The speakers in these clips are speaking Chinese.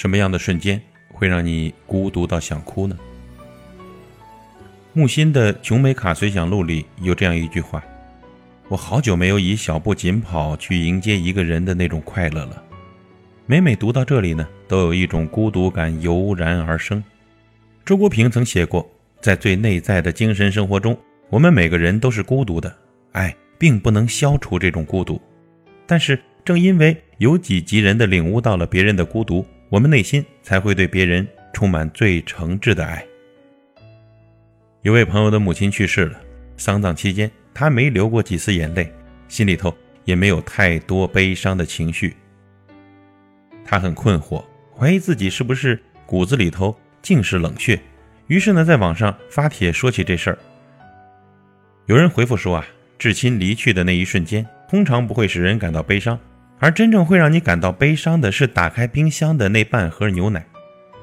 什么样的瞬间会让你孤独到想哭呢？木心的《琼美卡随想录》里有这样一句话：“我好久没有以小步紧跑去迎接一个人的那种快乐了。”每每读到这里呢，都有一种孤独感油然而生。周国平曾写过，在最内在的精神生活中，我们每个人都是孤独的。爱并不能消除这种孤独，但是正因为有己及人的领悟到了别人的孤独，我们内心才会对别人充满最诚挚的爱。有位朋友的母亲去世了，丧葬期间他没流过几次眼泪，心里头也没有太多悲伤的情绪。他很困惑，怀疑自己是不是骨子里头尽是冷血，于是呢，在网上发帖说起这事儿。有人回复说啊。至亲离去的那一瞬间，通常不会使人感到悲伤，而真正会让你感到悲伤的是打开冰箱的那半盒牛奶，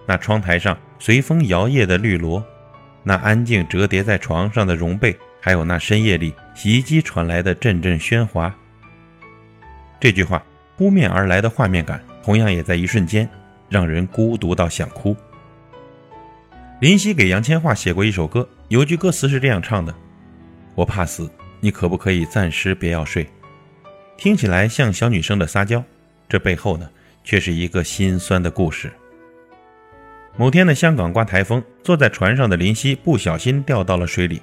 那窗台上随风摇曳的绿萝，那安静折叠在床上的绒被，还有那深夜里洗衣机传来的阵阵喧哗。这句话扑面而来的画面感，同样也在一瞬间让人孤独到想哭。林夕给杨千嬅写过一首歌，有句歌词是这样唱的：“我怕死。”你可不可以暂时别要睡？听起来像小女生的撒娇，这背后呢，却是一个心酸的故事。某天的香港刮台风，坐在船上的林夕不小心掉到了水里。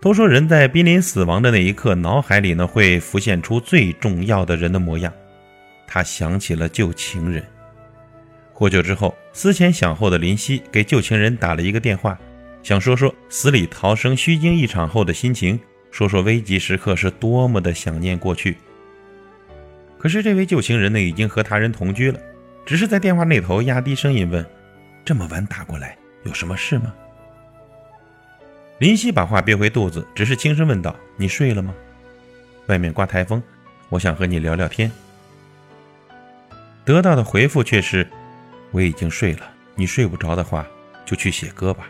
都说人在濒临死亡的那一刻，脑海里呢会浮现出最重要的人的模样。他想起了旧情人。获救之后，思前想后的林夕给旧情人打了一个电话，想说说死里逃生、虚惊一场后的心情。说说危急时刻是多么的想念过去。可是这位旧情人呢，已经和他人同居了，只是在电话那头压低声音问：“这么晚打过来，有什么事吗？”林夕把话憋回肚子，只是轻声问道：“你睡了吗？外面刮台风，我想和你聊聊天。”得到的回复却是：“我已经睡了，你睡不着的话，就去写歌吧。”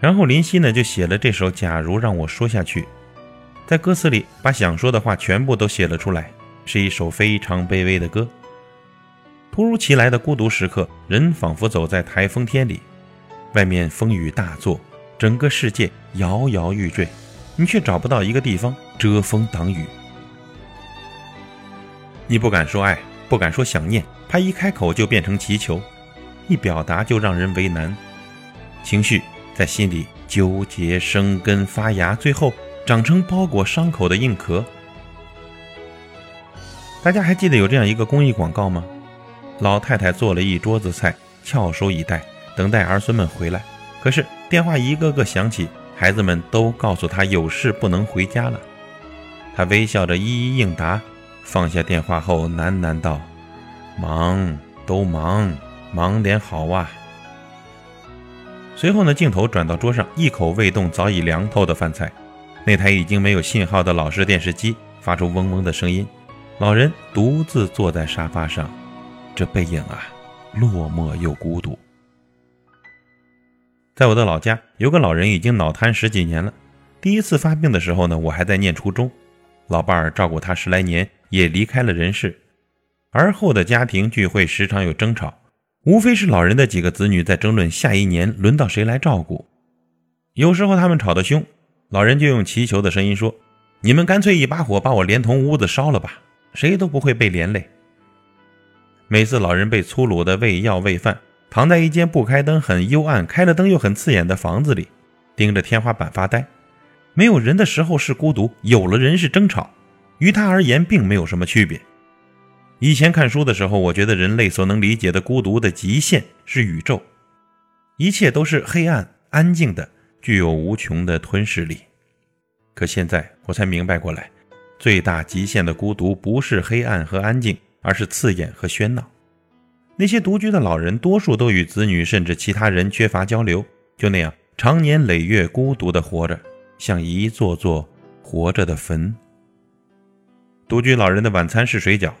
然后林夕呢就写了这首《假如让我说下去》，在歌词里把想说的话全部都写了出来，是一首非常卑微的歌。突如其来的孤独时刻，人仿佛走在台风天里，外面风雨大作，整个世界摇摇欲坠，你却找不到一个地方遮风挡雨。你不敢说爱，不敢说想念，怕一开口就变成祈求，一表达就让人为难，情绪。在心里纠结、生根、发芽，最后长成包裹伤口的硬壳。大家还记得有这样一个公益广告吗？老太太做了一桌子菜，翘首以待，等待儿孙们回来。可是电话一个个响起，孩子们都告诉她有事不能回家了。她微笑着一一应答，放下电话后喃喃道：“忙，都忙，忙点好啊。”随后呢，镜头转到桌上，一口未动、早已凉透的饭菜。那台已经没有信号的老式电视机发出嗡嗡的声音。老人独自坐在沙发上，这背影啊，落寞又孤独。在我的老家，有个老人已经脑瘫十几年了。第一次发病的时候呢，我还在念初中。老伴儿照顾他十来年，也离开了人世。而后的家庭聚会时常有争吵。无非是老人的几个子女在争论下一年轮到谁来照顾。有时候他们吵得凶，老人就用祈求的声音说：“你们干脆一把火把我连同屋子烧了吧，谁都不会被连累。”每次老人被粗鲁的喂药喂饭，躺在一间不开灯、很幽暗、开了灯又很刺眼的房子里，盯着天花板发呆。没有人的时候是孤独，有了人是争吵，于他而言并没有什么区别。以前看书的时候，我觉得人类所能理解的孤独的极限是宇宙，一切都是黑暗、安静的，具有无穷的吞噬力。可现在我才明白过来，最大极限的孤独不是黑暗和安静，而是刺眼和喧闹。那些独居的老人，多数都与子女甚至其他人缺乏交流，就那样长年累月孤独地活着，像一座座活着的坟。独居老人的晚餐是水饺。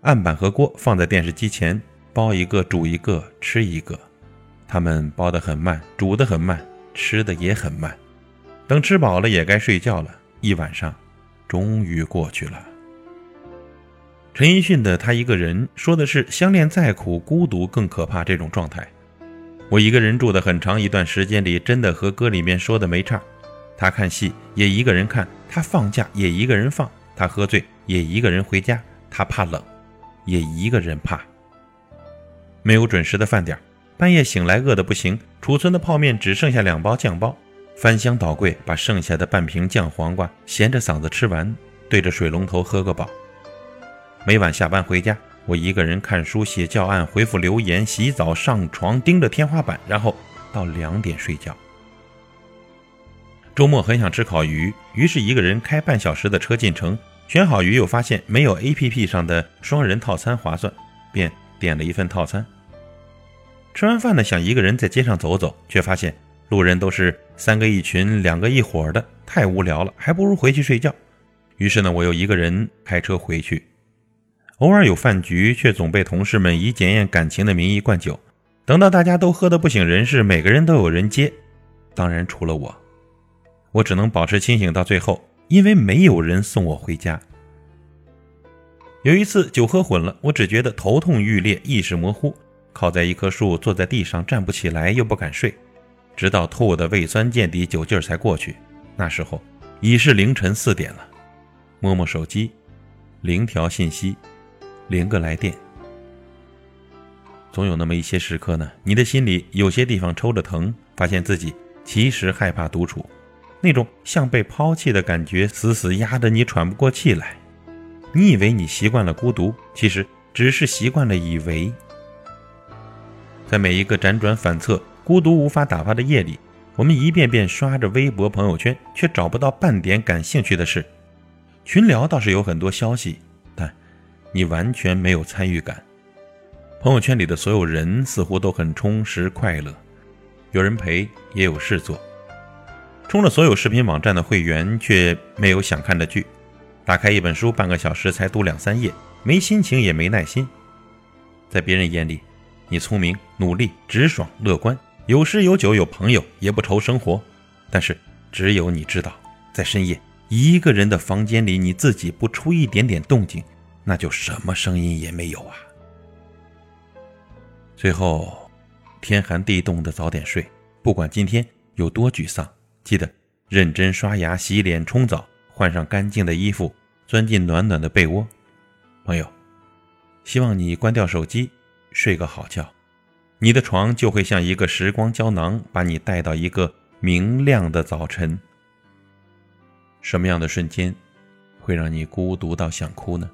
案板和锅放在电视机前，包一个煮一个吃一个。他们包得很慢，煮得很慢，吃的也很慢。等吃饱了，也该睡觉了。一晚上终于过去了。陈奕迅的《他一个人》说的是相恋再苦，孤独更可怕这种状态。我一个人住的很长一段时间里，真的和歌里面说的没差。他看戏也一个人看，他放假也一个人放，他喝醉也一个人回家，他怕冷也一个人怕。没有准时的饭点，半夜醒来饿得不行，储存的泡面只剩下两包酱包，翻箱倒柜把剩下的半瓶酱黄瓜咸着嗓子吃完，对着水龙头喝个饱。每晚下班回家，我一个人看书、写教案、回复留言、洗澡、上床，盯着天花板，然后到两点睡觉。周末很想吃烤鱼，于是一个人开半小时的车进城，选好鱼，又发现没有 APP 上的双人套餐划算，便点了一份套餐。吃完饭呢，想一个人在街上走走，却发现路人都是三个一群、两个一伙的，太无聊了，还不如回去睡觉。于是呢，我又一个人开车回去。偶尔有饭局，却总被同事们以检验感情的名义灌酒。等到大家都喝得不省人事，每个人都有人接，当然除了我。我只能保持清醒到最后，因为没有人送我回家。有一次酒喝混了，我只觉得头痛欲裂，意识模糊，靠在一棵树，坐在地上，站不起来，又不敢睡，直到吐的胃酸见底，酒劲儿才过去。那时候已是凌晨四点了，摸摸手机，零条信息。零个来电，总有那么一些时刻呢，你的心里有些地方抽着疼，发现自己其实害怕独处，那种像被抛弃的感觉，死死压得你喘不过气来。你以为你习惯了孤独，其实只是习惯了以为。在每一个辗转反侧、孤独无法打发的夜里，我们一遍遍刷着微博、朋友圈，却找不到半点感兴趣的事。群聊倒是有很多消息。但你完全没有参与感。朋友圈里的所有人似乎都很充实快乐，有人陪，也有事做。充了所有视频网站的会员，却没有想看的剧。打开一本书，半个小时才读两三页，没心情也没耐心。在别人眼里，你聪明、努力、直爽、乐观，有诗有酒有朋友，也不愁生活。但是只有你知道，在深夜一个人的房间里，你自己不出一点点动静。那就什么声音也没有啊！最后，天寒地冻的早点睡，不管今天有多沮丧，记得认真刷牙、洗脸、冲澡，换上干净的衣服，钻进暖暖的被窝。朋友，希望你关掉手机，睡个好觉，你的床就会像一个时光胶囊，把你带到一个明亮的早晨。什么样的瞬间会让你孤独到想哭呢？